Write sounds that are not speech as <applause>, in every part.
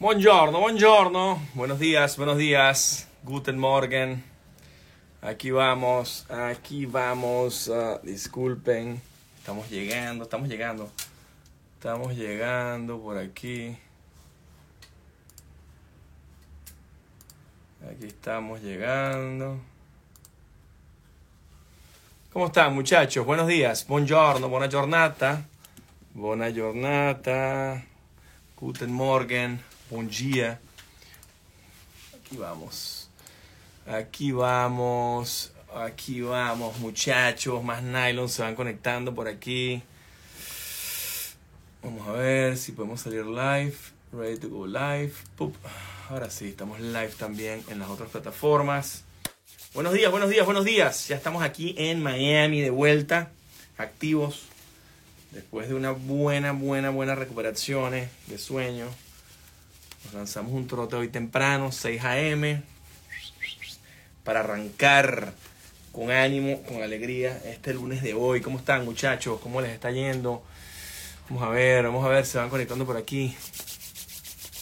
Buongiorno, buongiorno. Buenos días, buenos días. Guten Morgen. Aquí vamos, aquí vamos. Ah, disculpen. Estamos llegando, estamos llegando. Estamos llegando por aquí. Aquí estamos llegando. ¿Cómo están muchachos? Buenos días. Buongiorno, buona giornata. Buona giornata. Guten Morgen. Buen día. Aquí vamos. Aquí vamos. Aquí vamos, muchachos. Más nylon se van conectando por aquí. Vamos a ver si podemos salir live. Ready to go live. Ahora sí, estamos live también en las otras plataformas. Buenos días, buenos días, buenos días. Ya estamos aquí en Miami de vuelta, activos, después de una buena, buena, buena recuperación de sueño. Nos lanzamos un trote hoy temprano, 6 a.m., para arrancar con ánimo, con alegría este lunes de hoy. ¿Cómo están muchachos? ¿Cómo les está yendo? Vamos a ver, vamos a ver, se van conectando por aquí.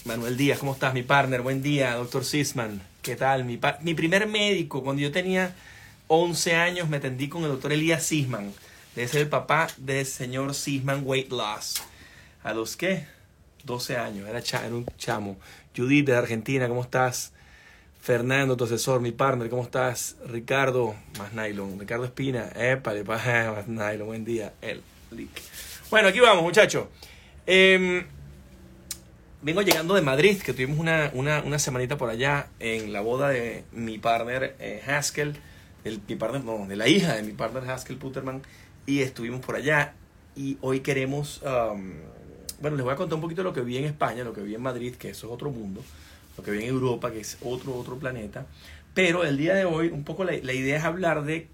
Manuel Díaz, ¿cómo estás, mi partner? Buen día, doctor Sisman. ¿Qué tal? Mi, mi primer médico, cuando yo tenía 11 años, me atendí con el doctor Elías Sisman. Debe ser el papá del señor Sisman Weight Loss. ¿A los qué? 12 años, era, un chamo. Judith de Argentina, ¿cómo estás? Fernando, tu asesor, mi partner, ¿cómo estás? Ricardo, más nylon. Ricardo Espina, épale, <laughs> más nylon, buen día. El Bueno, aquí vamos, muchachos. Em, vengo llegando de Madrid, que tuvimos una, una, una, semanita por allá en la boda de mi partner eh, Haskell, el, mi partner, no, de la hija de mi partner Haskell Puterman, y estuvimos por allá. Y hoy queremos bueno, les voy a contar un poquito lo que vi en España, lo que vi en Madrid, que eso es otro mundo, lo que vi en Europa, que es otro, otro planeta. Pero el día de hoy, un poco la, idea es hablar de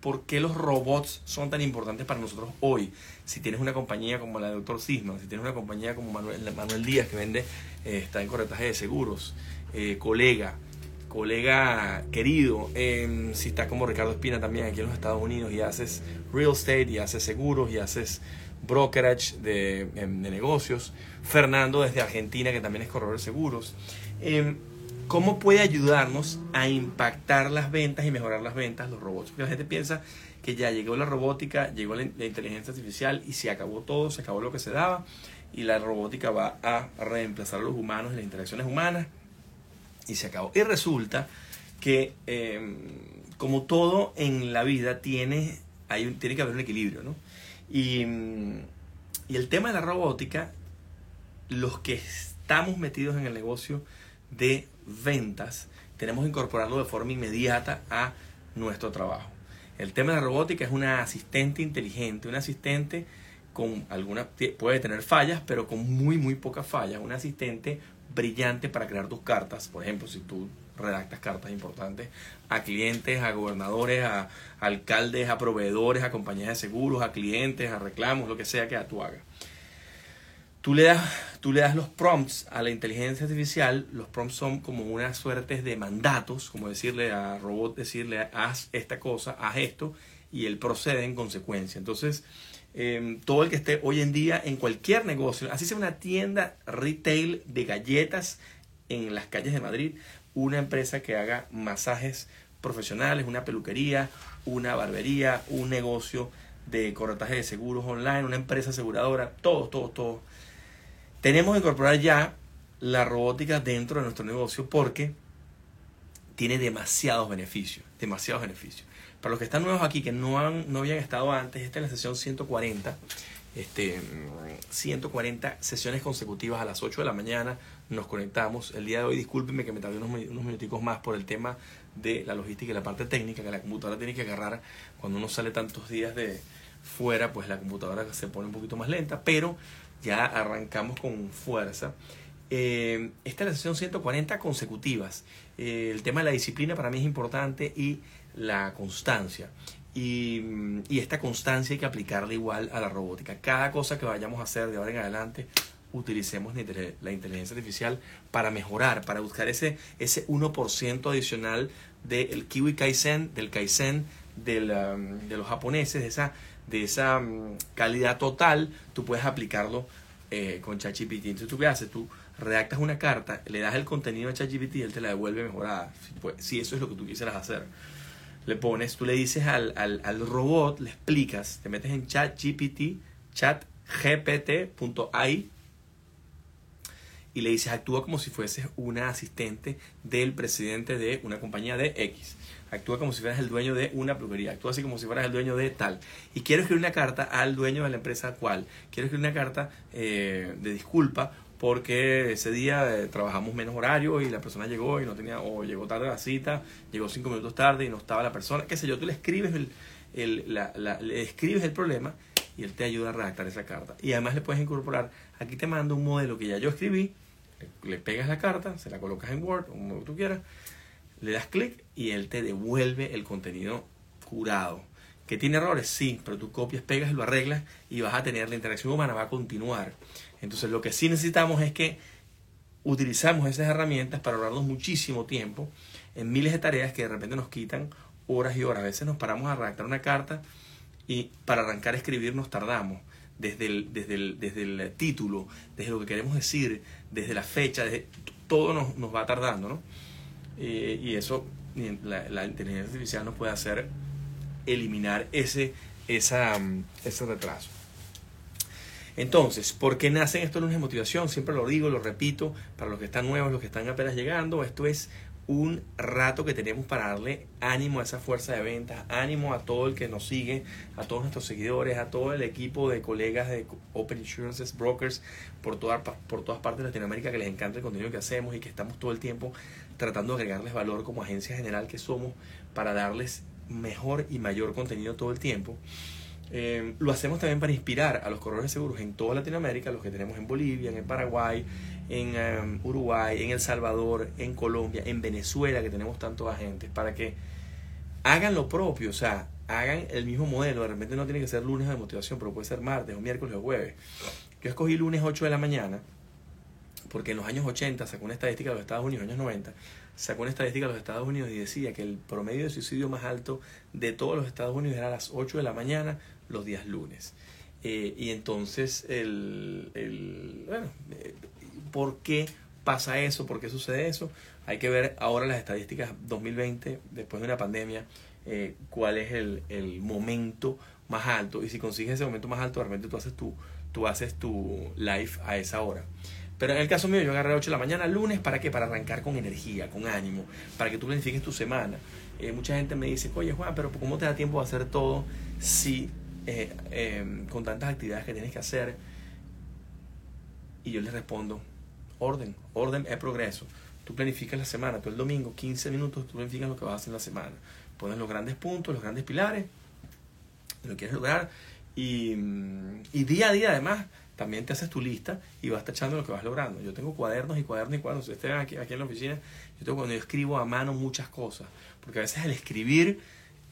por qué los robots son tan importantes para nosotros hoy. Si tienes una compañía como la de Dr. Sisman, si tienes una compañía como Manuel, Manuel Díaz, que vende, eh, está en corretaje de seguros, eh, colega, colega querido, em, si está como Ricardo Espina también aquí en los Estados Unidos y haces real estate y haces seguros y haces brokerage em, de, negocios, Fernando desde Argentina, que también es corredor de seguros. Em, ¿Cómo puede ayudarnos a impactar las ventas y mejorar las ventas los robots? Porque la gente piensa que ya llegó la robótica, llegó la, inteligencia artificial y se acabó todo, se acabó lo que se daba y la robótica va a reemplazar a los humanos y las interacciones humanas y se acabó. Y resulta que em, como todo en la vida tiene, hay tiene que haber un equilibrio, ¿no? Y, el tema de la robótica, los que estamos metidos en el negocio de ventas, tenemos que incorporarlo de forma inmediata a nuestro trabajo. El tema de la robótica es una asistente inteligente, un asistente con alguna puede tener fallas, pero con muy muy pocas fallas, un asistente brillante para crear tus cartas. Por ejemplo, si tú redactas cartas importantes a clientes, a gobernadores, a, alcaldes, a proveedores, a compañías de seguros, a clientes, a reclamos, lo que sea que tú hagas. Tú le, das, tú le das los prompts a la inteligencia artificial, los prompts son como unas suertes de mandatos, como decirle a robot, decirle haz esta cosa, haz esto, y él procede en consecuencia. Entonces, em, todo el que esté hoy en día en cualquier negocio, así sea una tienda retail de galletas en las calles de Madrid, una empresa que haga masajes profesionales, una peluquería, una barbería, un negocio de corretaje de seguros online, una empresa aseguradora, todo, todo, todo. Tenemos que incorporar ya la robótica dentro de nuestro negocio porque tiene demasiados beneficios, demasiados beneficios. Para los que están nuevos aquí, que no, han, no habían estado antes, esta es la sesión 140, este, 140 sesiones consecutivas a las 8 de la mañana, nos conectamos. El día de hoy, discúlpenme que me tardé unos, unos minuticos más por el tema de la logística y la parte técnica, que la computadora tiene que agarrar cuando uno sale tantos días de fuera, pues la computadora se pone un poquito más lenta, pero ya arrancamos con fuerza. Eh, esta es la sesión 140 consecutivas. Eh, el tema de la disciplina para mí es importante y la constancia. Y, y, esta constancia hay que aplicarla igual a la robótica. Cada cosa que vayamos a hacer de ahora en adelante, utilicemos la inteligencia artificial para mejorar, para buscar ese, ese 1% adicional del Kiwi Kaizen, del Kaizen del, um, de los japoneses, de esa, de esa um, calidad total, tú puedes aplicarlo eh, con ChatGPT. Entonces tú qué haces, tú redactas una carta, le das el contenido a ChatGPT y él te la devuelve mejorada. Si, pues, si eso es lo que tú quisieras hacer. Le pones, tú le dices al, al, al robot, le explicas, te metes en ChatGPT, chatgpt.ai y le dices, actúa como si fueses una asistente del presidente de una compañía de X. Actúa como si fueras el dueño de una peluquería. Actúa así como si fueras el dueño de tal. Y quiero escribir una carta al dueño de la empresa cual. Quiero escribir una carta eh, de disculpa porque ese día eh, trabajamos menos horario y la persona llegó y no tenía, o llegó tarde a la cita, llegó cinco minutos tarde y no estaba la persona, qué sé yo, tú le escribes el, el la, le escribes el problema y él te ayuda a redactar esa carta. Y además le puedes incorporar, aquí te mando un modelo que ya yo escribí, le pegas la carta, se la colocas en Word, como tú quieras, le das clic y él te devuelve el contenido curado. ¿Que tiene errores? Sí, pero tú copias, pegas y lo arreglas y vas a tener la interacción humana, va a continuar. Entonces lo que sí necesitamos es que utilizamos esas herramientas para ahorrarnos muchísimo tiempo en miles de tareas que de repente nos quitan horas y horas. A veces nos paramos a redactar una carta y para arrancar a escribir nos tardamos. Desde el, desde el, desde el título, desde lo que queremos decir, desde la fecha, desde, todo nos, nos va tardando, ¿no? Eh, y eso, la, la, inteligencia artificial nos puede hacer eliminar ese, esa, ese retraso. Entonces, ¿por qué nacen estos lunes de motivación? Siempre lo digo, lo repito, para los que están nuevos, los que están apenas llegando, esto es un rato que tenemos para darle ánimo a esa fuerza de ventas, ánimo a todo el que nos sigue, a todos nuestros seguidores, a todo el equipo de colegas de Open Insurances Brokers por, toda, por todas partes de Latinoamérica que les encanta el contenido que hacemos y que estamos todo el tiempo tratando de agregarles valor como agencia general que somos para darles mejor y mayor contenido todo el tiempo. Eh, lo hacemos también para inspirar a los corredores seguros en toda Latinoamérica, los que tenemos en Bolivia, en Paraguay, en um, Uruguay, en El Salvador, en Colombia, en Venezuela, que tenemos tantos agentes, para que hagan lo propio, o sea, hagan el mismo modelo. De repente no tiene que ser lunes de motivación, pero puede ser martes o miércoles o jueves. Yo escogí lunes 8 de la mañana, porque en los años 80 sacó una estadística de los Estados Unidos, años 90, sacó una estadística de los Estados Unidos y decía que el promedio de suicidio más alto de todos los Estados Unidos era a las 8 de la mañana los días lunes. Eh, y entonces, el, el, bueno, eh, ¿por qué pasa eso? ¿Por qué sucede eso? Hay que ver ahora las estadísticas 2020, después de una pandemia, eh, cuál es el, el, momento más alto. Y si consigues ese momento más alto, realmente tú haces tu, tú haces tu live a esa hora. Pero en el caso mío, yo agarré a 8 de la mañana, lunes, ¿para qué? Para arrancar con energía, con ánimo, para que tú planifiques tu semana. mucha gente me dice, oye Juan, pero ¿cómo te da tiempo de hacer todo si eh, em, con tantas actividades que tienes que hacer. Y yo les respondo, orden, orden es progreso. Tú planificas la semana, tú el domingo, 15 minutos, tú planificas lo que vas a hacer en la semana. Pones los grandes puntos, los grandes pilares, lo quieres lograr. Y, y día a día además también te haces tu lista y vas tachando lo que vas logrando. Yo tengo cuadernos y cuadernos y cuadernos. Ustedes aquí, aquí en la oficina, yo cuando yo escribo a mano muchas cosas. Porque a veces el escribir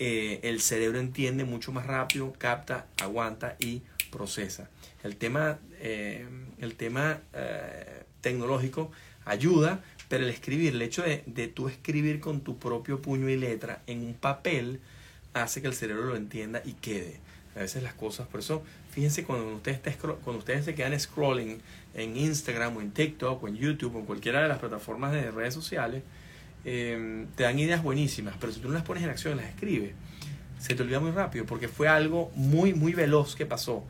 eh, el cerebro entiende mucho más rápido, capta, aguanta y procesa. El tema, eh, el tema eh, tecnológico ayuda, pero el escribir, el hecho de, de tú escribir con tu propio puño y letra en un papel, hace que el cerebro lo entienda y quede. A veces las cosas, por eso, fíjense cuando ustedes, cuando ustedes se quedan scrolling en Instagram o en TikTok o en YouTube o en cualquiera de las plataformas de redes sociales, Em, te dan ideas buenísimas, pero si tú no las pones en acción, las escribes, se te olvida muy rápido porque fue algo muy, muy veloz que pasó.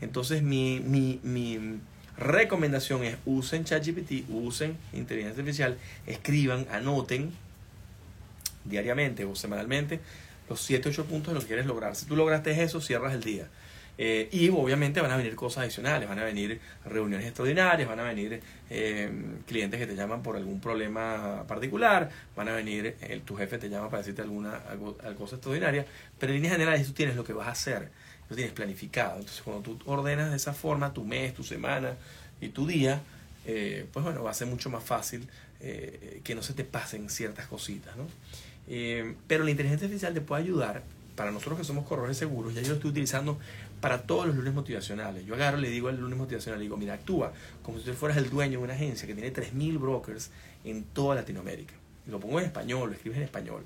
Entonces mi, mi, mi recomendación es usen ChatGPT, usen inteligencia artificial, escriban, anoten diariamente o semanalmente los 7, 8 puntos de lo que quieres lograr. Si tú lograste eso, cierras el día. Eh, y obviamente van a venir cosas adicionales, van a venir reuniones extraordinarias, van a venir eh, clientes que te llaman por algún problema particular, van a venir, el, tu jefe te llama para decirte alguna algo, cosa extraordinaria, pero en líneas generales tú tienes lo que vas a hacer, lo tienes planificado. Entonces cuando tú ordenas de esa forma tu mes, tu semana y tu día, eh, pues bueno, va a ser mucho más fácil que no se te pasen ciertas cositas, ¿no? pero la inteligencia artificial te puede ayudar para nosotros que somos corredores seguros, ya yo lo estoy utilizando para todos los lunes motivacionales. Yo agarro, le digo al lunes motivacional, le digo, mira, actúa como si tú fueras el dueño de una agencia que tiene 3.000 brokers en toda Latinoamérica. Y lo pongo en español, lo escribes en español.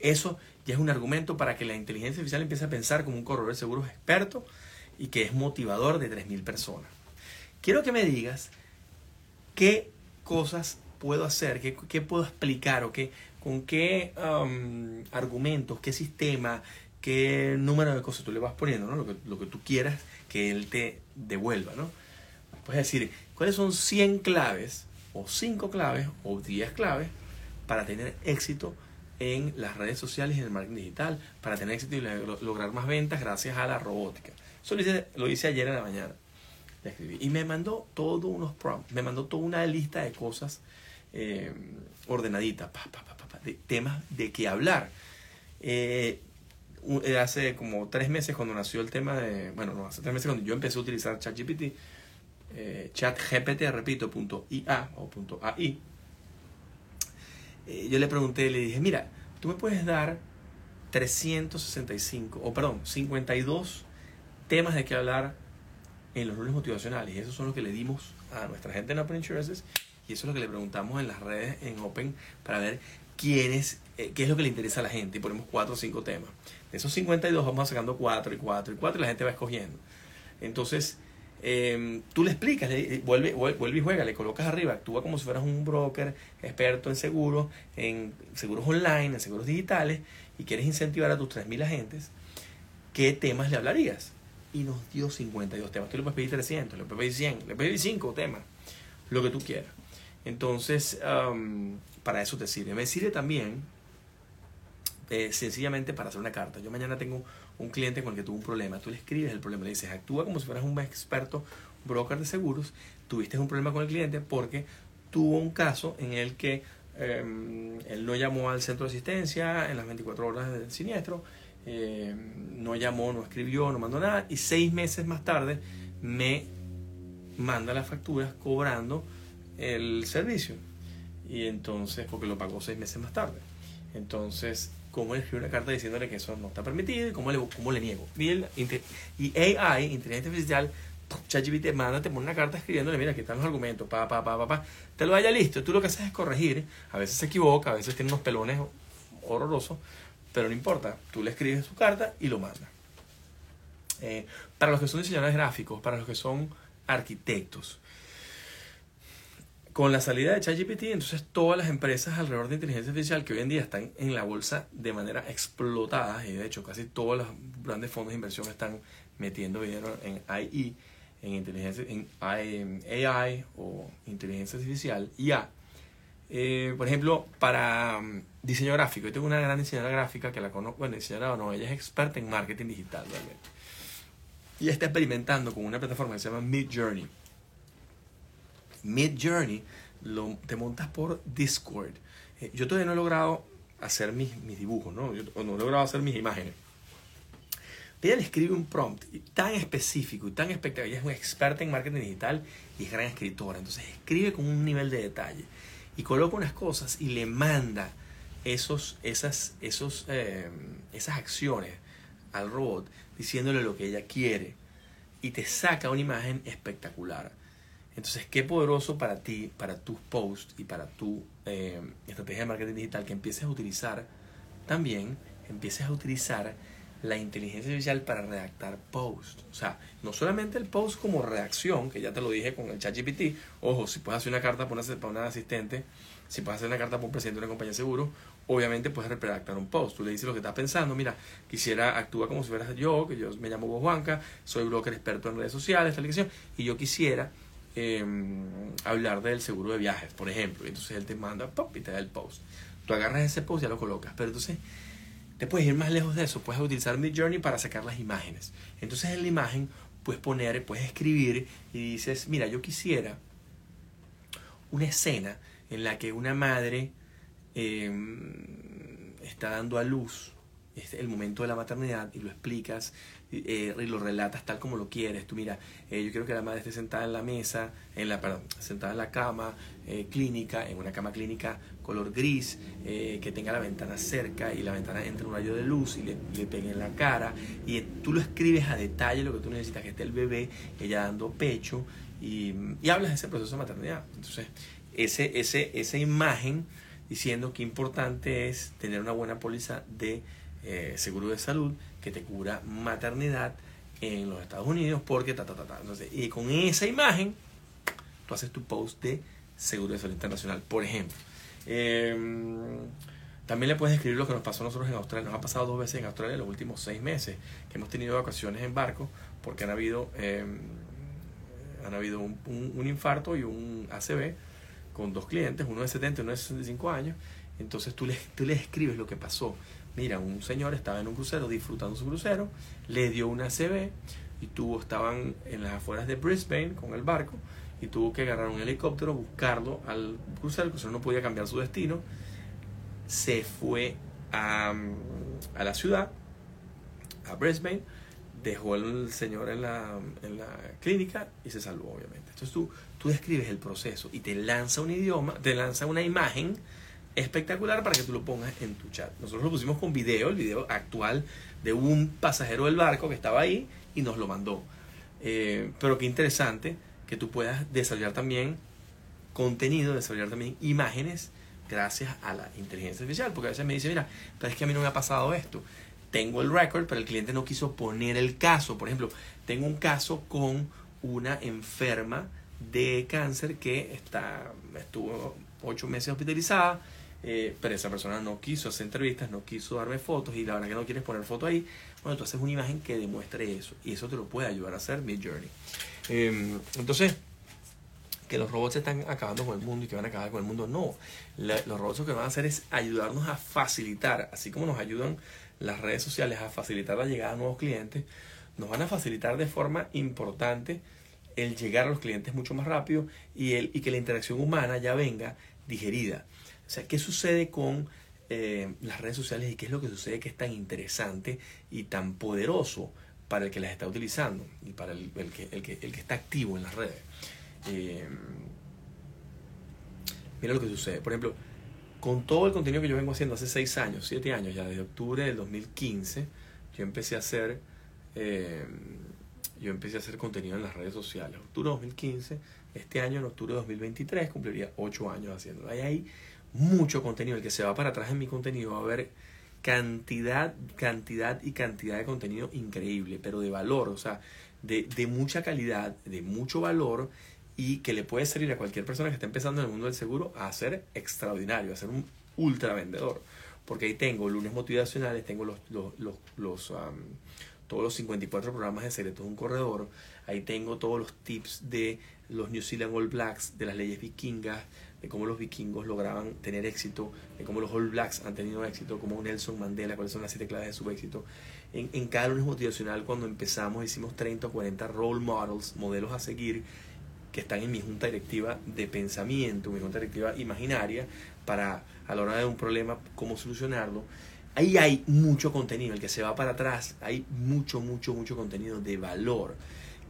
Eso ya es un argumento para que la inteligencia artificial empiece a pensar como un corredor de seguros experto y que es motivador de 3.000 personas. Quiero que me digas ¿qué cosas puedo hacer? ¿Qué, puedo explicar? ¿O qué, con qué um, argumentos, qué sistema, qué número de cosas tú le vas poniendo, ¿no? Lo que, lo que tú quieras que él te devuelva, ¿no? Puedes decir, ¿cuáles son 100 claves o 5 claves o 10 claves para tener éxito en las redes sociales y en el marketing digital, para tener éxito y lograr más ventas gracias a la robótica? Eso lo hice, lo hice ayer en la mañana. Y me mandó todos unos prompts, me mandó toda una lista de cosas eh, ordenaditas, de temas de qué hablar. Eh, hace como tres meses cuando nació el tema de, bueno, no, hace tres meses cuando yo empecé a utilizar ChatGPT, eh, ChatGPT, repito, punto IA o punto AI, yo le pregunté, le dije, mira, tú me puedes dar 365, o perdón, 52 temas de qué hablar en los lunes motivacionales. Y esos son los que le dimos a nuestra gente en Open Insurances. Y eso es lo que le preguntamos en las redes en Open para ver quién es, eh, qué es lo que le interesa a la gente. Y ponemos cuatro o cinco temas. De esos 52 vamos sacando cuatro y cuatro y cuatro y la gente va escogiendo. Entonces, em, tú le explicas, vuelve, vuelve y juega, le colocas arriba, actúa como si fueras un broker experto en seguros, en seguros online, en seguros digitales, y quieres incentivar a tus 3.000 agentes, ¿qué temas le hablarías? y nos dio 52 temas. Tú le puedes pedir 300, le puedes pedir 100, le puedes pedir 5 temas, lo que tú quieras. Entonces, para eso te sirve. Me sirve también eh, sencillamente para hacer una carta. Yo mañana tengo un cliente con el que tuvo un problema. Tú le escribes el problema, le dices, actúa como si fueras un experto broker de seguros. Tuviste un problema con el cliente porque tuvo un caso en el que em, él no llamó al centro de asistencia en las 24 horas del siniestro eh, no llamó, no escribió, no mandó nada y seis meses más tarde me manda las facturas cobrando el servicio y entonces porque lo pagó seis meses más tarde entonces cómo le escribo una carta diciéndole que eso no está permitido y cómo le, cómo le niego y, y AI inteligencia artificial ChatGPT te manda, te pone una carta escribiéndole, mira, aquí están los argumentos, pa, pa, pa, pa, pa. Te lo vaya listo. Tú lo que haces es corregir. A veces se equivoca, a veces tiene unos pelones horrorosos, pero no importa, tú le escribes su carta y lo manda. Eh, para los que son diseñadores gráficos, para los que son arquitectos, con la salida de ChatGPT, entonces todas las empresas alrededor de inteligencia artificial que hoy en día están en la bolsa de manera explotada, y de hecho casi todos los grandes fondos de inversión están metiendo dinero en AI, en inteligencia, en AI o inteligencia artificial, IA. Eh, por ejemplo, para um, diseño gráfico, yo tengo una gran diseñadora gráfica que la conozco, bueno, diseñadora no, ella es experta en marketing digital realmente. Y está experimentando con una plataforma que se llama Mid Journey. Mid Journey lo, te montas por Discord. Eh, yo todavía no he logrado hacer mis, mis dibujos, ¿no? Yo no he logrado hacer mis imágenes. Ella le escribe un prompt tan específico y tan espectacular. Ella es una experta en marketing digital y es gran escritora. Entonces escribe con un nivel de detalle y coloca unas cosas y le manda esos, esas, esos, eh, esas acciones al robot diciéndole lo que ella quiere y te saca una imagen espectacular. Entonces, qué poderoso para ti, para tus posts y para tu eh, estrategia de marketing digital que empieces a utilizar también, empieces a utilizar la inteligencia artificial para redactar posts. O sea, no solamente el post como reacción, que ya te lo dije con el ChatGPT. Ojo, si puedes hacer una carta para una, para asistente, si puedes hacer una carta para un presidente de una compañía de seguro, obviamente puedes redactar un post. Tú le dices lo que estás pensando. Mira, quisiera, actúa como si fueras yo, que yo me llamo Juanca, soy broker experto en redes sociales, tal y yo quisiera em, hablar del seguro de viajes, por ejemplo. Entonces él te manda, pop, y te da el post. Tú agarras ese post y ya lo colocas. Pero entonces te puedes ir más lejos de eso, puedes utilizar Midjourney para sacar las imágenes. Entonces en la imagen puedes poner, puedes escribir y dices, mira, yo quisiera una escena en la que una madre em, está dando a luz es el momento de la maternidad y lo explicas eh, y lo relatas tal como lo quieres. Tú mira, eh, yo quiero que la madre esté sentada en la mesa, en la, perdón, sentada en la cama eh, clínica, en una cama clínica color gris, que tenga la ventana cerca y la ventana entre un rayo de luz y le, le pegue en la cara. Y tú lo escribes a detalle lo que tú necesitas, que esté el bebé, ella dando pecho y, y hablas de ese proceso de maternidad. Entonces, ese, ese, esa imagen diciendo qué importante es tener una buena póliza de seguro de salud que te cura maternidad en los Estados Unidos porque ta, ta, ta, ta. Entonces, y con esa imagen, tú haces tu post de seguro de salud internacional, por ejemplo. Em, también le puedes escribir lo que nos pasó a nosotros en Australia. Nos ha pasado dos veces en Australia en los últimos seis meses, que hemos tenido vacaciones en barco porque han habido, em, han habido un, infarto y un ACV con dos clientes, uno de 70 y uno de 65 años. Entonces tú le, tú le escribes lo que pasó. Mira, un señor estaba en un crucero disfrutando su crucero, le dio un ACV y tuvo, estaban en las afueras de Brisbane con el barco y tuvo que agarrar un helicóptero, buscarlo al crucero, el crucero no podía cambiar su destino, se fue a, a la ciudad, a Brisbane, dejó al señor en la, en la clínica y se salvó, obviamente. Entonces tú, tú describes el proceso y te lanza un idioma, te lanza una imagen espectacular para que tú lo pongas en tu chat. Nosotros lo pusimos con video, el video actual de un pasajero del barco que estaba ahí y nos lo mandó. Eh, pero qué interesante que tú puedas desarrollar también contenido, desarrollar también imágenes gracias a la inteligencia artificial. Porque a veces me dice, mira, pero es que a mí no me ha pasado esto. Tengo el record, pero el cliente no quiso poner el caso. Por ejemplo, tengo un caso con una enferma de cáncer que está, estuvo ocho meses hospitalizada, eh, pero esa persona no quiso hacer entrevistas, no quiso darme fotos y la verdad que no quieres poner foto ahí, bueno, tú haces una imagen que demuestre eso y eso te lo puede ayudar a hacer Mid Journey. Em, entonces, que los robots están acabando con el mundo y que van a acabar con el mundo, no. los robots lo que van a hacer es ayudarnos a facilitar, así como nos ayudan las redes sociales a facilitar la llegada a nuevos clientes, nos van a facilitar de forma importante el llegar a los clientes mucho más rápido y, el, y que la interacción humana ya venga digerida. O sea, ¿qué sucede con eh, las redes sociales y qué es lo que sucede que es tan interesante y tan poderoso para el que las está utilizando y para el, que, el, que, el que, está activo en las redes? Eh, mira lo que sucede. Por ejemplo, con todo el contenido que yo vengo haciendo hace 6 años, 7 años ya, desde octubre del 2015, yo empecé a hacer... Eh, yo empecé a hacer contenido en las redes sociales. Octubre de 2015, este año en octubre de 2023 cumpliría 8 años haciéndolo. Ahí mucho contenido. El que se va para atrás en mi contenido va a ver cantidad, cantidad y cantidad de contenido increíble, pero de valor, o sea, de, de mucha calidad, de mucho valor y que le puede servir a cualquier persona que esté empezando en el mundo del seguro a ser extraordinario, a ser un ultra vendedor. Porque ahí tengo lunes motivacionales, tengo los, los, los, los todos los 54 programas de secretos de un corredor. Ahí tengo todos los tips de los New Zealand All Blacks, de las leyes vikingas, de cómo los vikingos lograban tener éxito, de cómo los All Blacks han tenido éxito, como Nelson Mandela, cuáles son las siete claves de su éxito. En, en cada lunes motivacional, cuando empezamos, hicimos 30 o 40 role models, modelos a seguir, que están en mi junta directiva de pensamiento, mi junta directiva imaginaria, para a la hora de un problema, cómo solucionarlo. Ahí hay mucho contenido, el que se va para atrás, hay mucho, mucho, mucho contenido de valor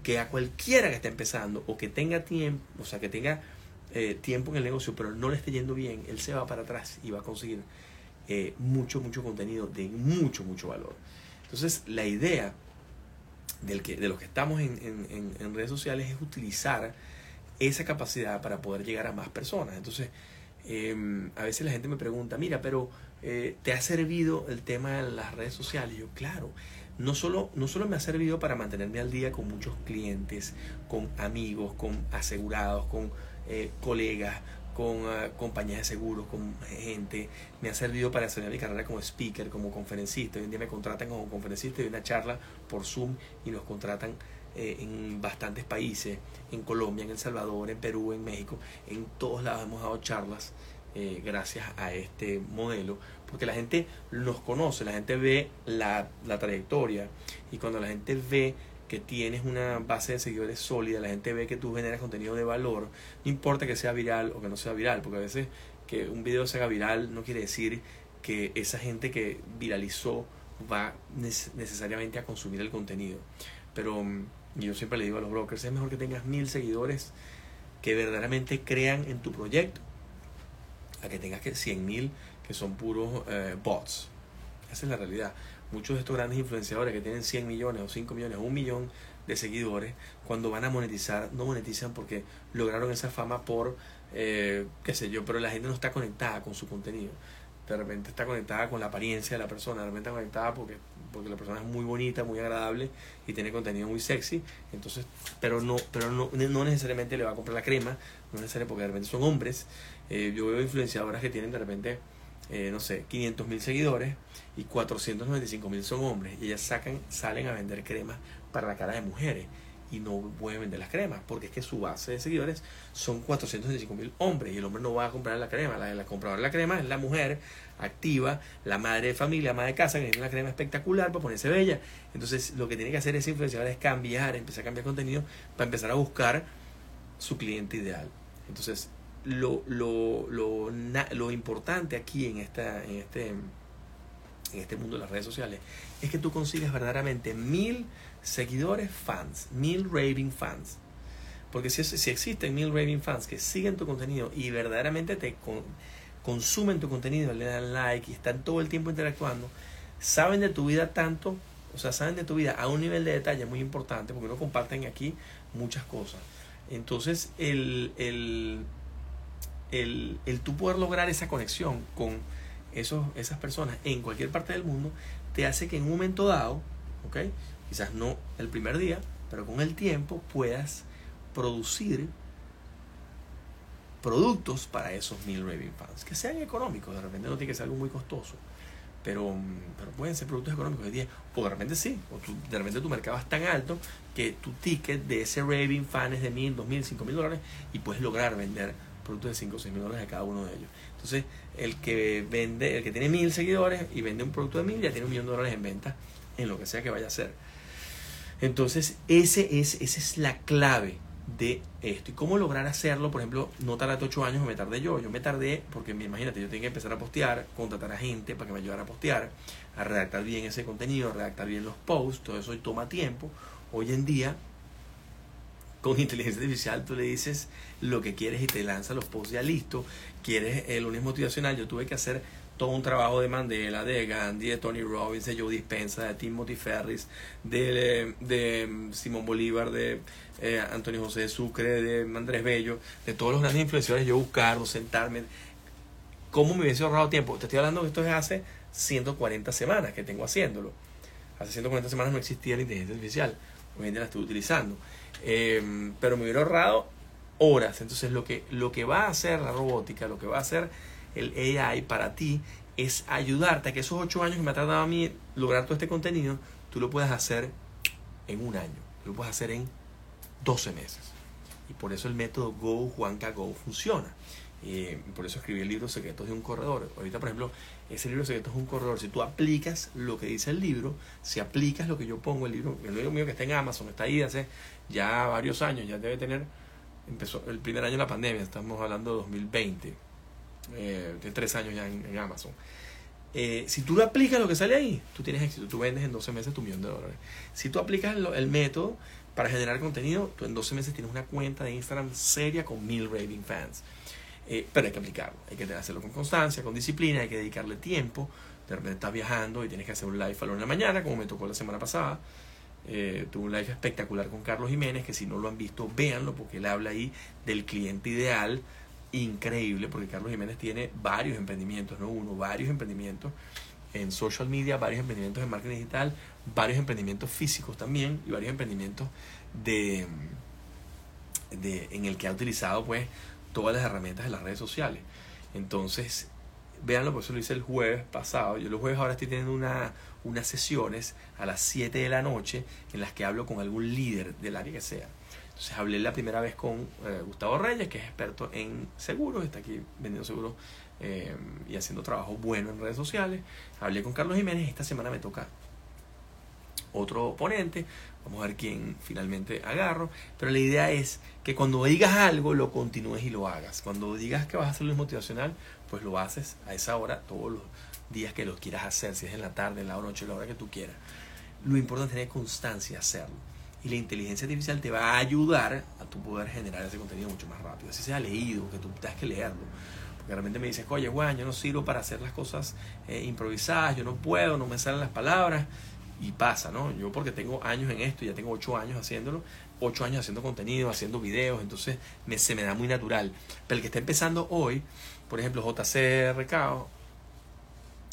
que a cualquiera que esté empezando o que tenga tiempo, o sea, que tenga eh, tiempo en el negocio, pero no le esté yendo bien, él se va para atrás y va a conseguir eh, mucho, mucho contenido de mucho, mucho valor. Entonces, la idea del que, de los que estamos en, en, en redes sociales es utilizar esa capacidad para poder llegar a más personas. Entonces, Em, a veces la gente me pregunta, mira, pero eh, ¿te ha servido el tema de las redes sociales? yo, claro, no solo, no solo me ha servido para mantenerme al día con muchos clientes, con amigos, con asegurados, con eh, colegas, con ah, compañías de seguros, con gente, me ha servido para hacer mi carrera como speaker, como conferencista. Hoy en día me contratan como conferencista y una charla por Zoom y nos contratan eh, en bastantes países, en Colombia, en El Salvador, en Perú, en México, en todos lados hemos dado charlas eh, gracias a este modelo, porque la gente nos conoce, la gente ve la, la trayectoria. Y cuando la gente ve que tienes una base de seguidores sólida, la gente ve que tú generas contenido de valor, no importa que sea viral o que no sea viral, porque a veces que un video se haga viral no quiere decir que esa gente que viralizó va necesariamente a consumir el contenido. Pero mm, yo siempre le digo a los brokers, es mejor que tengas mil seguidores que verdaderamente crean en tu proyecto a que tengas que 100 mil que son puros eh, bots. Esa es la realidad. Muchos de estos grandes influenciadores que tienen 100 millones o 5 millones o un millón de seguidores, cuando van a monetizar, no monetizan porque lograron esa fama por, eh, qué sé yo, pero la gente no está conectada con su contenido. De repente está conectada con la apariencia de la persona, de repente está conectada porque porque la persona es muy bonita, muy agradable y tiene contenido muy sexy, entonces, pero no, pero no, no necesariamente le va a comprar la crema, no necesariamente porque de repente son hombres. Eh, yo veo influenciadoras que tienen de repente, eh, no sé, 500 mil seguidores y 495 mil son hombres y ellas sacan, salen a vender cremas para la cara de mujeres y no pueden vender las cremas, porque es que su base de seguidores son 465 mil hombres y el hombre no va a comprar la crema, la, la compradora de la crema es la mujer activa, la madre de familia, madre de casa, que tiene una crema espectacular para ponerse bella. Entonces lo que tiene que hacer ese influenciador es cambiar, empezar a cambiar contenido para empezar a buscar su cliente ideal. Entonces lo, lo, lo, lo importante aquí en, esta, en, este, en este mundo de las redes sociales es que tú consigas verdaderamente mil seguidores fans, mil raving fans. Porque si, si existen mil raving fans que siguen tu contenido y verdaderamente te consumen tu contenido, le dan like y están todo el tiempo interactuando, saben de tu vida tanto, o sea, saben de tu vida a un nivel de detalle muy importante, porque no comparten aquí muchas cosas. Entonces, el, el, el, el tú poder lograr esa conexión con esos, esas personas en cualquier parte del mundo, te hace que en un momento dado, ¿ok? quizás no el primer día, pero con el tiempo puedas producir productos para esos mil raving fans, que sean económicos, de repente no tiene que ser algo muy costoso, pero, pero pueden ser productos económicos de 10, o de repente sí, o de repente tu mercado es tan alto que tu ticket de ese raving fan es de mil, dos mil, cinco mil dólares y puedes lograr vender productos de 5 o 6 mil dólares a cada uno de ellos. Entonces, el que vende, el que tiene mil seguidores y vende un producto de mil, ya tiene un millón de dólares en venta en lo que sea que vaya a hacer. Entonces, ese es, esa es la clave de esto. ¿Y cómo lograr hacerlo? Por ejemplo, no tardé 8 años o me tardé yo. Yo me tardé porque, imagínate, yo tenía que empezar a postear, contratar a gente para que me ayudara a postear, a redactar bien ese contenido, a redactar bien los posts, todo eso toma tiempo. Hoy en día, con <laughs> inteligencia artificial, tú le dices lo que quieres y te lanza los posts ya listos. Quieres el lunes motivacional, yo tuve que hacer todo un trabajo de Mandela, de Gandhi, de Tony Robbins, de Joe Dispenza, de Timothy Ferris, de, de mm, Simón Bolívar, de eh, Antonio José Sucre, de Andrés Bello, de todos los grandes influenciadores, yo buscarlo, sentarme. ¿Cómo me hubiese ahorrado tiempo? Te estoy hablando que esto es hace 140 semanas que tengo haciéndolo. Hace 140 semanas no existía la inteligencia artificial. Hoy en día la estoy utilizando. Eh, pero me hubiera ahorrado horas. Entonces lo que, lo que va a hacer la robótica, lo que va a hacer el AI para ti es ayudarte a que esos ocho años que me ha tardado a mí lograr todo este contenido, tú lo puedas hacer en un año, lo puedes hacer en 12 meses. Y por eso el método Go, Juanca Go, funciona. Eh, por eso escribí el libro Secretos de un Corredor. Ahorita, por ejemplo, ese libro Secretos de un Corredor, si tú aplicas lo que dice el libro, si aplicas lo que yo pongo, el libro, el libro mío que está en Amazon, está ahí hace ya varios años, ya debe tener, empezó el primer año de la pandemia, estamos hablando de 2020 eh, de tres años ya en, Amazon. Eh, si tú lo aplicas lo que sale ahí, tú tienes éxito, tú vendes en 12 meses tu millón de dólares. Si tú aplicas el, método para generar contenido, tú en 12 meses tienes una cuenta de Instagram seria con mil raving fans. Eh, pero hay que aplicarlo, hay que hacerlo con constancia, con disciplina, hay que dedicarle tiempo. De repente estás viajando y tienes que hacer un live a la una de la mañana, como me tocó la semana pasada. Eh, tuve un live espectacular con Carlos Jiménez, que si no lo han visto, véanlo, porque él habla ahí del cliente ideal, increíble porque Carlos Jiménez tiene varios emprendimientos, no uno, varios emprendimientos en social media, varios emprendimientos en marketing digital, varios emprendimientos físicos también y varios emprendimientos de, de en el que ha utilizado pues todas las herramientas de las redes sociales. Entonces, véanlo, por eso lo hice el jueves pasado. Yo los jueves ahora estoy teniendo una, unas sesiones a las 7 de la noche en las que hablo con algún líder del área que sea. Entonces hablé la primera vez con eh, Gustavo Reyes, que es experto en seguros, está aquí vendiendo seguros eh, y haciendo trabajo bueno en redes sociales. Hablé con Carlos Jiménez, esta semana me toca otro oponente, vamos a ver quién finalmente agarro, pero la idea es que cuando digas algo lo continúes y lo hagas. Cuando digas que vas a hacer lo motivacional, pues lo haces a esa hora todos los días que lo quieras hacer, si es en la tarde, en la noche, la hora que tú quieras. Lo importante es tener constancia, hacerlo y la inteligencia artificial te va a ayudar a tu poder generar ese contenido mucho más rápido. Así sea leído, que tú tengas que leerlo. Porque realmente me dices, oye, Juan, yo no sirvo para hacer las cosas eh, improvisadas, yo no puedo, no me salen las palabras. Y pasa, ¿no? Yo porque tengo años en esto, ya tengo ocho años haciéndolo, ocho años haciendo contenido, haciendo videos, entonces me, se me da muy natural. Pero el que está empezando hoy, por ejemplo, JC Recao,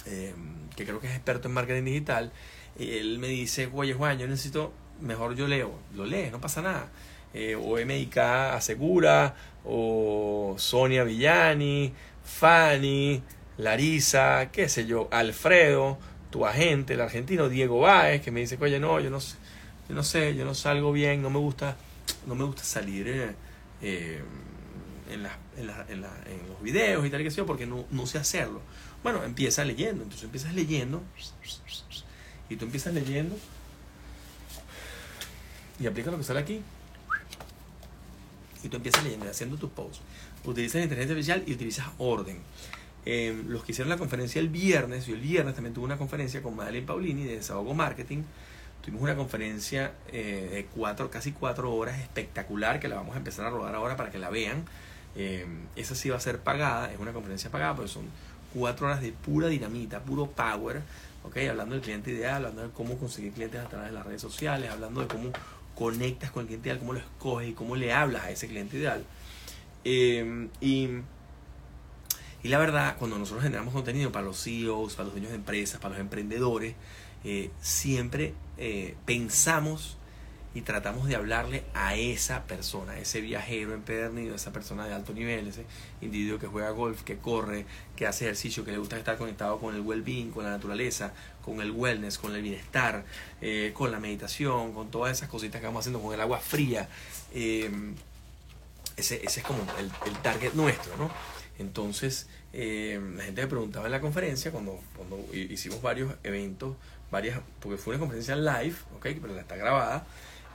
eh, que creo que es experto en marketing digital, él me dice, oye Juan, yo necesito, mejor yo leo, lo lees, no pasa nada. Eh, o MIK Asegura, o Sonia Villani, Fanny, Larisa, qué sé yo, Alfredo, tu agente, el argentino Diego Báez, que me dice, oye, no, yo no sé, yo no sé, yo no salgo bien, no me gusta, no me gusta salir eh, eh, en, en, en, los videos y tal y que yo, porque no, no sé hacerlo. Bueno, empieza leyendo, entonces empiezas leyendo y tú empiezas leyendo y aplica lo que sale aquí y tú empiezas leyendo haciendo tus posts. Utilizas inteligencia artificial y utilizas orden. Em, los que hicieron la conferencia el viernes, yo el viernes también tuve una conferencia con Madeleine Paulini de Desahogo Marketing. Tuvimos una conferencia eh, de cuatro, casi cuatro horas espectacular que la vamos a empezar a rodar ahora para que la vean. Em, esa sí va a ser pagada, es una conferencia pagada, pero son cuatro horas de pura dinamita, puro power, ¿ok? Hablando del cliente ideal, hablando de cómo conseguir clientes a través de las redes sociales, hablando de cómo conectas con el cliente ideal, cómo lo escoges y cómo le hablas a ese cliente ideal. Em, y, y, la verdad, cuando nosotros generamos contenido para los CEOs, para los dueños de empresas, para los emprendedores, eh, siempre eh, pensamos y tratamos de hablarle a esa persona, ese viajero empedernido, esa persona de alto nivel, ese individuo que juega golf, que corre, que hace ejercicio, que le gusta estar conectado con el well-being, con la naturaleza, con el wellness, con el bienestar, eh, con la meditación, con todas esas cositas que vamos haciendo, con el agua fría. Eh, ese, ese, es como el, el, target nuestro, ¿no? Entonces, eh, la gente me preguntaba en la conferencia, cuando, cuando hicimos varios eventos, varias, porque fue una conferencia live, ¿ok? Pero la está grabada.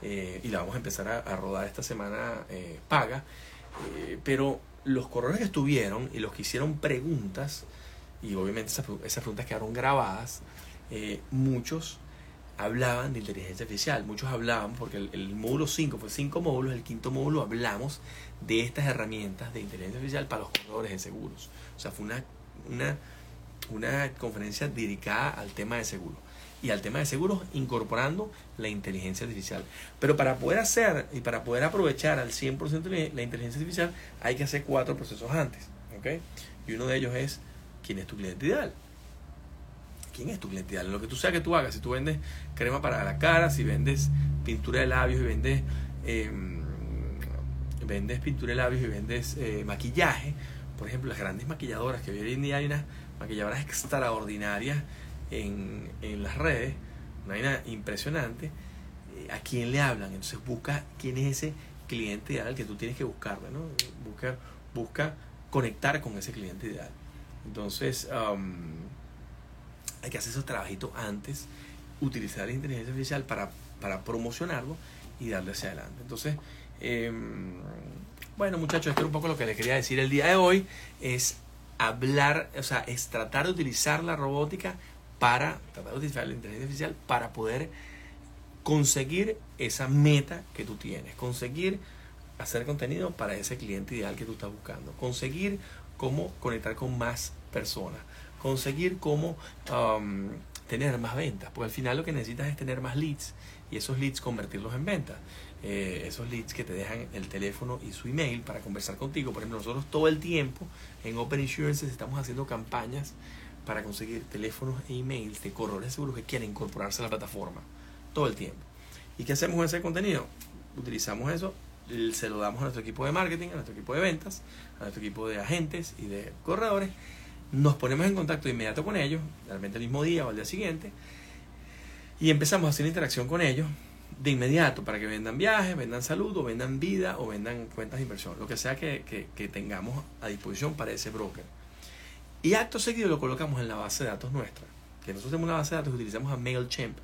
Eh, y la vamos a empezar a, rodar esta semana eh, paga. Eh, pero los corredores que estuvieron y los que hicieron preguntas, y obviamente esas, preguntas quedaron grabadas, muchos hablaban de inteligencia artificial, muchos hablaban, porque el, módulo 5 fue 5 módulos, el quinto módulo hablamos de estas herramientas de inteligencia artificial para los corredores de seguros. O sea, fue una, una, una conferencia dedicada al tema de seguros y al tema de seguros incorporando la inteligencia artificial. Pero para poder hacer y para poder aprovechar al 100% la inteligencia artificial hay que hacer cuatro procesos antes. ¿okay? Y uno de ellos es, ¿quién es tu cliente ideal? ¿Quién es tu cliente ideal? Lo que tú sea que tú hagas, si tú vendes crema para la cara, si vendes pintura de labios y vendes, em, vendes pintura de labios y vendes eh, maquillaje, por ejemplo, las grandes maquilladoras, que hoy en día hay unas maquilladoras extraordinarias en, en las redes, una vaina impresionante, eh, a quién le hablan. Entonces busca quién es ese cliente ideal que tú tienes que buscarle, ¿no? Busca, busca conectar con ese cliente ideal. Entonces, hay que hacer esos trabajitos antes, utilizar la inteligencia artificial para, para promocionarlo y darle hacia adelante. Entonces, em, bueno muchachos, esto es un poco lo que les quería decir el día de hoy, es hablar, o sea, es tratar de utilizar la robótica para tratar de utilizar la inteligencia artificial para poder conseguir esa meta que tú tienes, conseguir hacer contenido para ese cliente ideal que tú estás buscando, conseguir cómo conectar con más personas, conseguir cómo um, tener más ventas, porque al final lo que necesitas es tener más leads y esos leads convertirlos en ventas. Eh, esos leads que te dejan el teléfono y su email para conversar contigo. Por ejemplo, nosotros todo el tiempo en Open Insurance estamos haciendo campañas para conseguir teléfonos e emails de corredores seguros que quieren incorporarse a la plataforma todo el tiempo. ¿Y qué hacemos con ese contenido? Utilizamos eso, se lo damos a nuestro equipo de marketing, a nuestro equipo de ventas, a nuestro equipo de agentes y de corredores. Nos ponemos en contacto inmediato con ellos, realmente el mismo día o al día siguiente, y empezamos a hacer interacción con ellos de inmediato para que vendan viajes, vendan salud, o vendan vida, o vendan cuentas de inversión, lo que sea que, que tengamos a disposición para ese broker. Y acto seguido lo colocamos en la base de datos nuestra. Que nosotros tenemos una base de datos y utilizamos a MailChimp.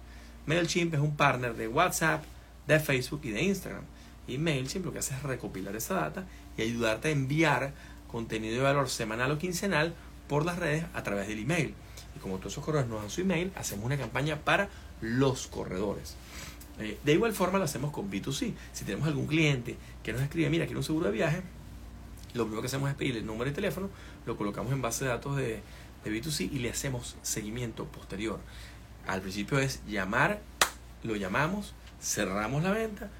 MailChimp es un partner de WhatsApp, de Facebook y de Instagram. Y MailChimp lo que hace es recopilar esa data y ayudarte a enviar contenido de valor semanal o quincenal por las redes a través del email. Y como todos esos corredores nos dan su email, hacemos una campaña para los corredores. Eh, de igual forma lo hacemos con B2C. Si tenemos algún cliente que nos escribe, mira, quiero un seguro de viaje, lo primero que hacemos es pedirle el número de teléfono, lo colocamos en base de datos de, de B2C y le hacemos seguimiento posterior. Al principio es llamar, lo llamamos, cerramos la venta,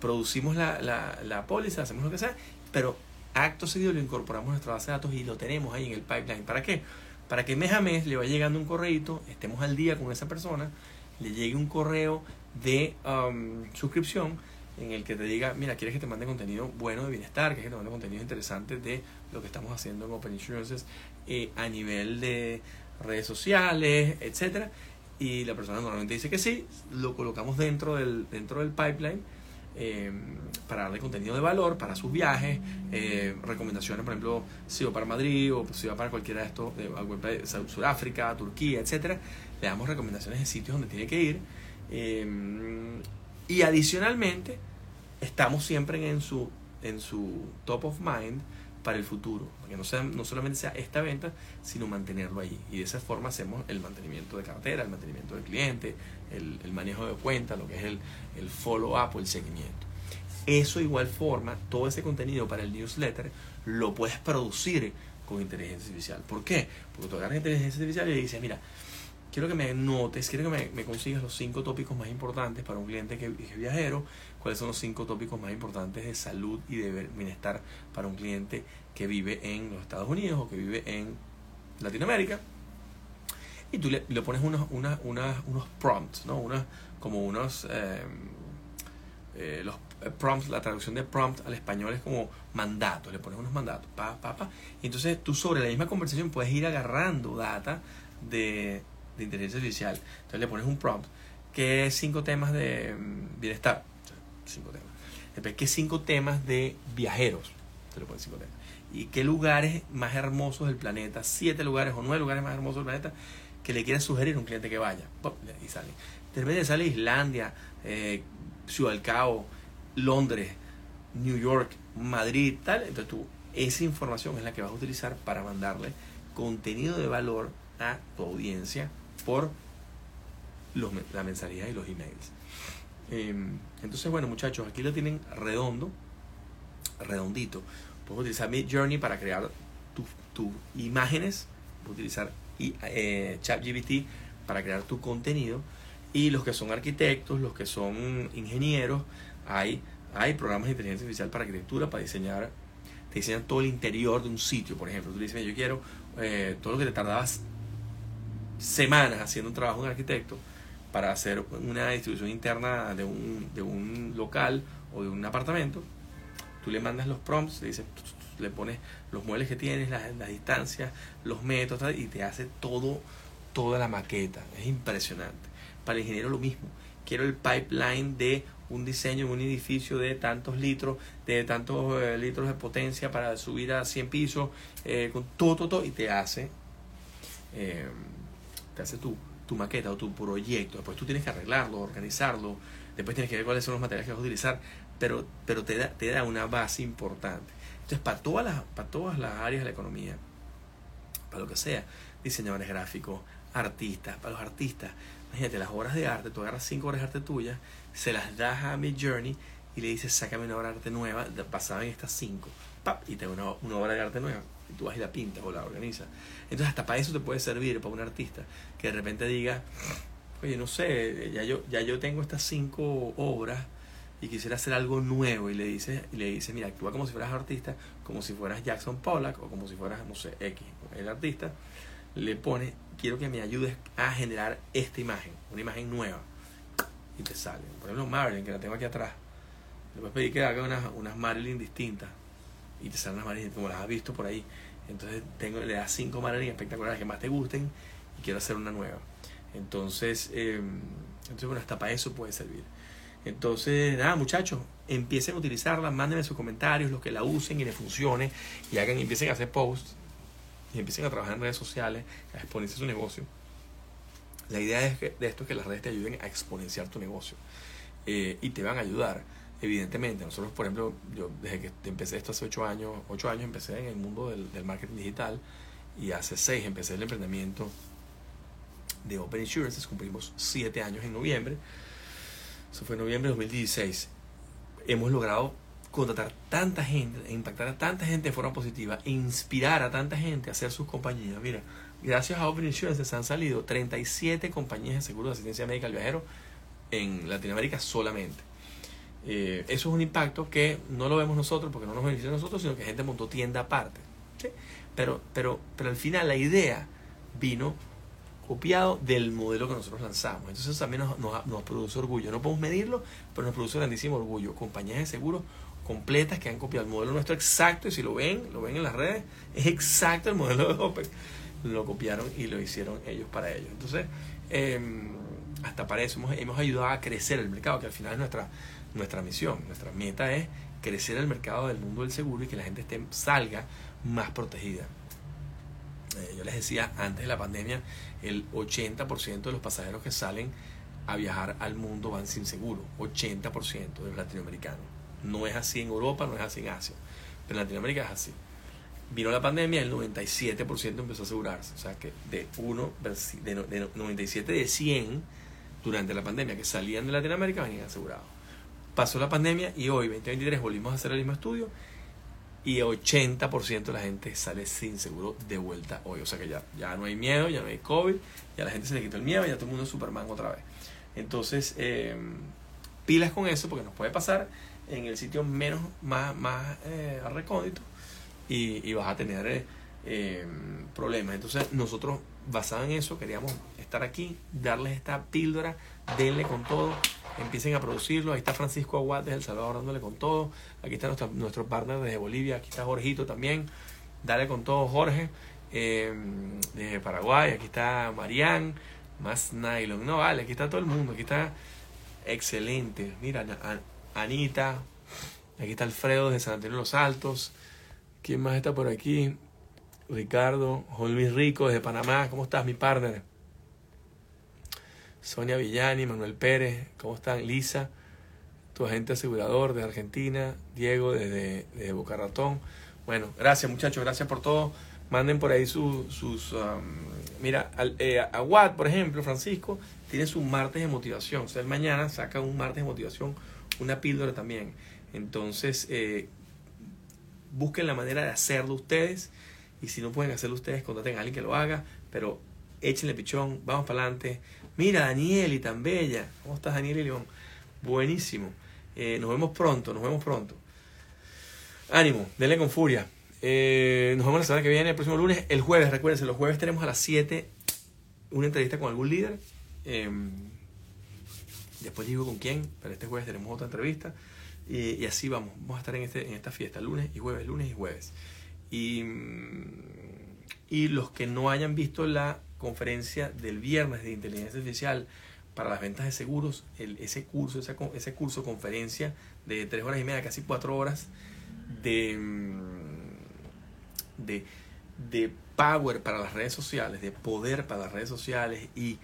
producimos la, la, la póliza, hacemos lo que sea, pero acto seguido lo incorporamos a nuestra base de datos y lo tenemos ahí en el pipeline. ¿Para qué? Para que mes a mes le vaya llegando un correíto, estemos al día con esa persona le llegue un correo de um, suscripción en el que te diga, mira, quieres que te mande contenido bueno de bienestar, quieres que te mande contenido interesante de lo que estamos haciendo en Open Insurances eh, a nivel de redes sociales, etcétera. Y la persona normalmente dice que sí, lo colocamos dentro del, dentro del pipeline eh, para darle contenido de valor para sus viajes, eh, recomendaciones, por ejemplo, si va para Madrid o si va para cualquiera de estos, de Sudáfrica, Turquía, etcétera, le damos recomendaciones de sitios donde tiene que ir Em, y adicionalmente, estamos siempre en su, en su top of mind para el futuro, que no, sea, no solamente sea esta venta, sino mantenerlo ahí. Y de esa forma hacemos el mantenimiento de cartera, el mantenimiento del cliente, el, el manejo de cuentas, lo que es el, el follow-up o el seguimiento. Eso igual forma, todo ese contenido para el newsletter lo puedes producir con inteligencia artificial. ¿Por qué? Porque tú agarras inteligencia artificial y dices, mira, quiero que me notes, quiero que me, consigas los cinco tópicos más importantes para un cliente que, es viajero, cuáles son los cinco tópicos más importantes de salud y de bienestar para un cliente que vive en los Estados Unidos o que vive en Latinoamérica. Y tú le, pones unos, unos prompts, ¿no? Como unos... Em, eh, los prompts, la traducción de prompt al español es como mandatos, le pones unos mandatos, pa, pa, pa. Y entonces tú sobre la misma conversación puedes ir agarrando data de, de inteligencia artificial. Entonces le pones un prompt. ¿Qué cinco temas de mm, bienestar? Cinco temas. Después, ¿qué cinco temas de viajeros? Te le pones cinco temas. ¿Y qué lugares más hermosos del planeta? Siete lugares o nueve lugares más hermosos del planeta que le quieras sugerir a un cliente que vaya. Y sale. De repente sale Islandia, eh, Ciudad del Cabo, Londres, New York, Madrid, tal. Entonces tú, esa información es la que vas a utilizar para mandarle contenido de valor a tu audiencia por los, la mensajería y los emails. Em, entonces, bueno, muchachos, aquí lo tienen redondo, redondito. Puedes utilizar Mid Journey para crear tus imágenes, puedes utilizar eh, para crear tu contenido. Y los que son arquitectos, los que son ingenieros, hay, hay programas de inteligencia artificial para arquitectura, para diseñar, te diseñan todo el interior de un sitio. Por ejemplo, tú dices, yo quiero eh, todo lo que te tardabas semanas haciendo un trabajo de arquitecto para hacer una distribución interna de un, de un local o de un apartamento, tú le mandas los prompts, le dices, le pones los muebles que tienes, las, las distancias, los metros y te hace todo, toda la maqueta. Es impresionante. Para el ingeniero lo mismo. Quiero el pipeline de un diseño de un edificio de tantos litros, de tantos eh, litros de potencia para subir a 100 pisos, eh, con todo, todo, todo, y te hace eh, te hace tu, tu maqueta o tu proyecto. Después tú tienes que arreglarlo, organizarlo, después tienes que ver cuáles son los materiales que vas a utilizar, pero, pero te, da, te da una base importante. Entonces, para todas, las, para todas las áreas de la economía, para lo que sea, diseñadores gráficos, artistas, para los artistas, imagínate, las obras de arte, tú agarras cinco obras de arte tuyas, se las das a Mid Journey y le dices, sácame una obra de arte nueva basada en estas cinco, y te da una, una obra de arte nueva y tú vas y la pintas o la organizas. Entonces hasta para eso te puede servir, para un artista, que de repente diga, oye, no sé, ya yo, ya yo tengo estas cinco obras y quisiera hacer algo nuevo y le dice, y le dice, mira, actúa como si fueras artista, como si fueras Jackson Pollock o como si fueras, no sé, X, el artista, le pone, quiero que me ayudes a generar esta imagen, una imagen nueva. Y te sale. Por ejemplo, Marilyn, que la tengo aquí atrás. Le puedes pedir que haga unas, unas Marilyn distintas y te salen las Marilyn como las has visto por ahí. Entonces tengo, le das cinco Marilyn espectaculares que más te gusten y quiero hacer una nueva. Entonces, eh, entonces bueno, hasta para eso puede servir. Entonces, nada, muchachos, empiecen a utilizarla, mándenme sus comentarios, los que la usen y les funcione, y hagan, empiecen a hacer posts, y empiecen a trabajar en redes sociales, a exponenciar su negocio. La idea es que, de esto es que las redes te ayuden a exponenciar tu negocio. Eh, y te van a ayudar evidentemente, nosotros, por ejemplo, yo desde que empecé esto hace ocho años, ocho años empecé en el mundo del, del marketing digital y hace seis empecé el emprendimiento de Open Insurances, cumplimos siete años en noviembre, eso fue en noviembre de 2016. Hemos logrado contratar tanta gente, impactar a tanta gente de forma positiva, inspirar a tanta gente a hacer sus compañías. Mira, gracias a Open Insurances han salido 37 compañías de seguro de asistencia médica al viajero en Latinoamérica solamente. Eh, eso es un impacto que no lo vemos nosotros porque no nos beneficia a nosotros, sino que gente montó tienda aparte. Pero, pero, pero al final la idea vino copiado del modelo que nosotros lanzamos. Entonces eso también nos, nos, nos produce orgullo. No podemos medirlo, pero nos produce grandísimo orgullo. Compañías de seguros completas que han copiado el modelo nuestro exacto y si lo ven, lo ven en las redes, es exacto el modelo de OPEC. Lo copiaron y lo hicieron ellos para ellos. Entonces, em, hasta para eso hemos, hemos, ayudado a crecer el mercado, que al final es nuestra, nuestra misión. Nuestra meta es crecer el mercado del mundo del seguro y que la gente salga más protegida. Eh, yo les decía, antes de la pandemia, el 80% de los pasajeros que salen a viajar al mundo van sin seguro. 80% de los latinoamericanos. No es así en Europa, no es así en Asia. Pero en Latinoamérica es así. Vino la pandemia, el 97% empezó a asegurarse. O sea que de uno, de 97 de 100 durante la pandemia que salían de Latinoamérica venían asegurados. Pasó la pandemia y hoy, 2023, volvimos a hacer el mismo estudio y 80% de la gente sale sin seguro de vuelta hoy. O sea que ya, ya no hay miedo, ya no hay COVID, ya la gente se le quitó el miedo, ya todo el mundo es Superman otra vez. Entonces, eh, pilas con eso porque nos puede pasar en el sitio menos, más, más eh, recóndito y, vas a tener eh, eh, problemas. Entonces, nosotros, basado en eso, queríamos aquí, darles esta píldora, denle con todo, empiecen a producirlo. Ahí está Francisco Aguad desde El Salvador dándole con todo. Aquí está nuestro, nuestro partner desde Bolivia, aquí está Jorgito también. Dale con todo, Jorge. Eh, desde Paraguay, aquí está Marián, más Nylon. No, vale, aquí está todo el mundo, aquí está excelente. Mira, Anita, aquí está Alfredo de San Antonio de los Altos. ¿Quién más está por aquí? Ricardo, Juan Luis Rico desde Panamá. ¿Cómo estás, mi partner? Sonia Villani, Manuel Pérez, ¿cómo están? Lisa, tu agente asegurador de Argentina, Diego desde, Boca Ratón. Bueno, gracias muchachos, gracias por todo. Manden por ahí sus... sus um, mira, al, eh, a Watt, por ejemplo, Francisco, tiene su martes de motivación. O sea, mañana saca un martes de motivación, una píldora también. Entonces, eh, busquen la manera de hacerlo ustedes. Y si no pueden hacerlo ustedes, contraten a alguien que lo haga. Pero échenle pichón, vamos para adelante. Mira, Danieli, tan bella. ¿Cómo estás, Danieli León? Buenísimo. Eh, nos vemos pronto, nos vemos pronto. Ánimo, denle con furia. Eh, nos vemos la semana que viene, el próximo lunes. El jueves, recuérdense, los jueves tenemos a las 7 una entrevista con algún líder. Eh, después digo con quién, pero este jueves tenemos otra entrevista. Y, y, así vamos, vamos a estar en, este, en esta fiesta, lunes y jueves, lunes y jueves. Y, y los que no hayan visto la conferencia del viernes de inteligencia artificial para las ventas de seguros, el, ese curso, ese, ese curso, conferencia de tres horas y media, casi cuatro horas de, de, de power para las redes sociales, de poder para las redes sociales y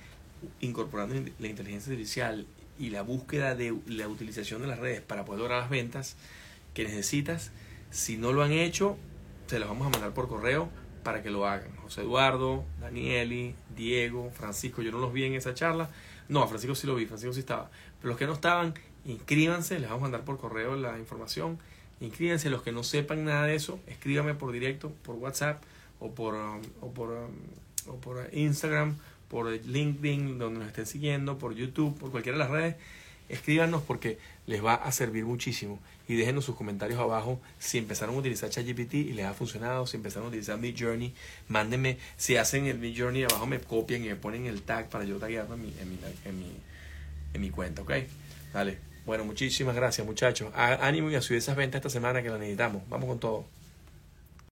incorporando la inteligencia artificial y la búsqueda de la utilización de las redes para poder lograr las ventas que necesitas, si no lo han hecho, se los vamos a mandar por correo para que lo hagan. José Eduardo, Danieli, Diego, Francisco, yo no los vi en esa charla. No, a Francisco sí lo vi, Francisco sí estaba. Pero los que no estaban, inscríbanse, les vamos a mandar por correo la información. Inscríbanse, los que no sepan nada de eso, escríbanme por directo, por WhatsApp o por, um, o por, um, o por Instagram, por LinkedIn, donde nos estén siguiendo, por YouTube, por cualquiera de las redes. Escríbanos porque les va a servir muchísimo y déjenos sus comentarios abajo si empezaron a utilizar ChatGPT y les ha funcionado, si empezaron a utilizar Mid Journey, mándenme, si hacen el Mid Journey abajo me copian y me ponen el tag para yo taguearlo en mi, en mi, en mi, en mi cuenta, ¿ok? Dale. Bueno, muchísimas gracias muchachos. Ánimo y a subir esas ventas esta semana que las necesitamos. Vamos con todo.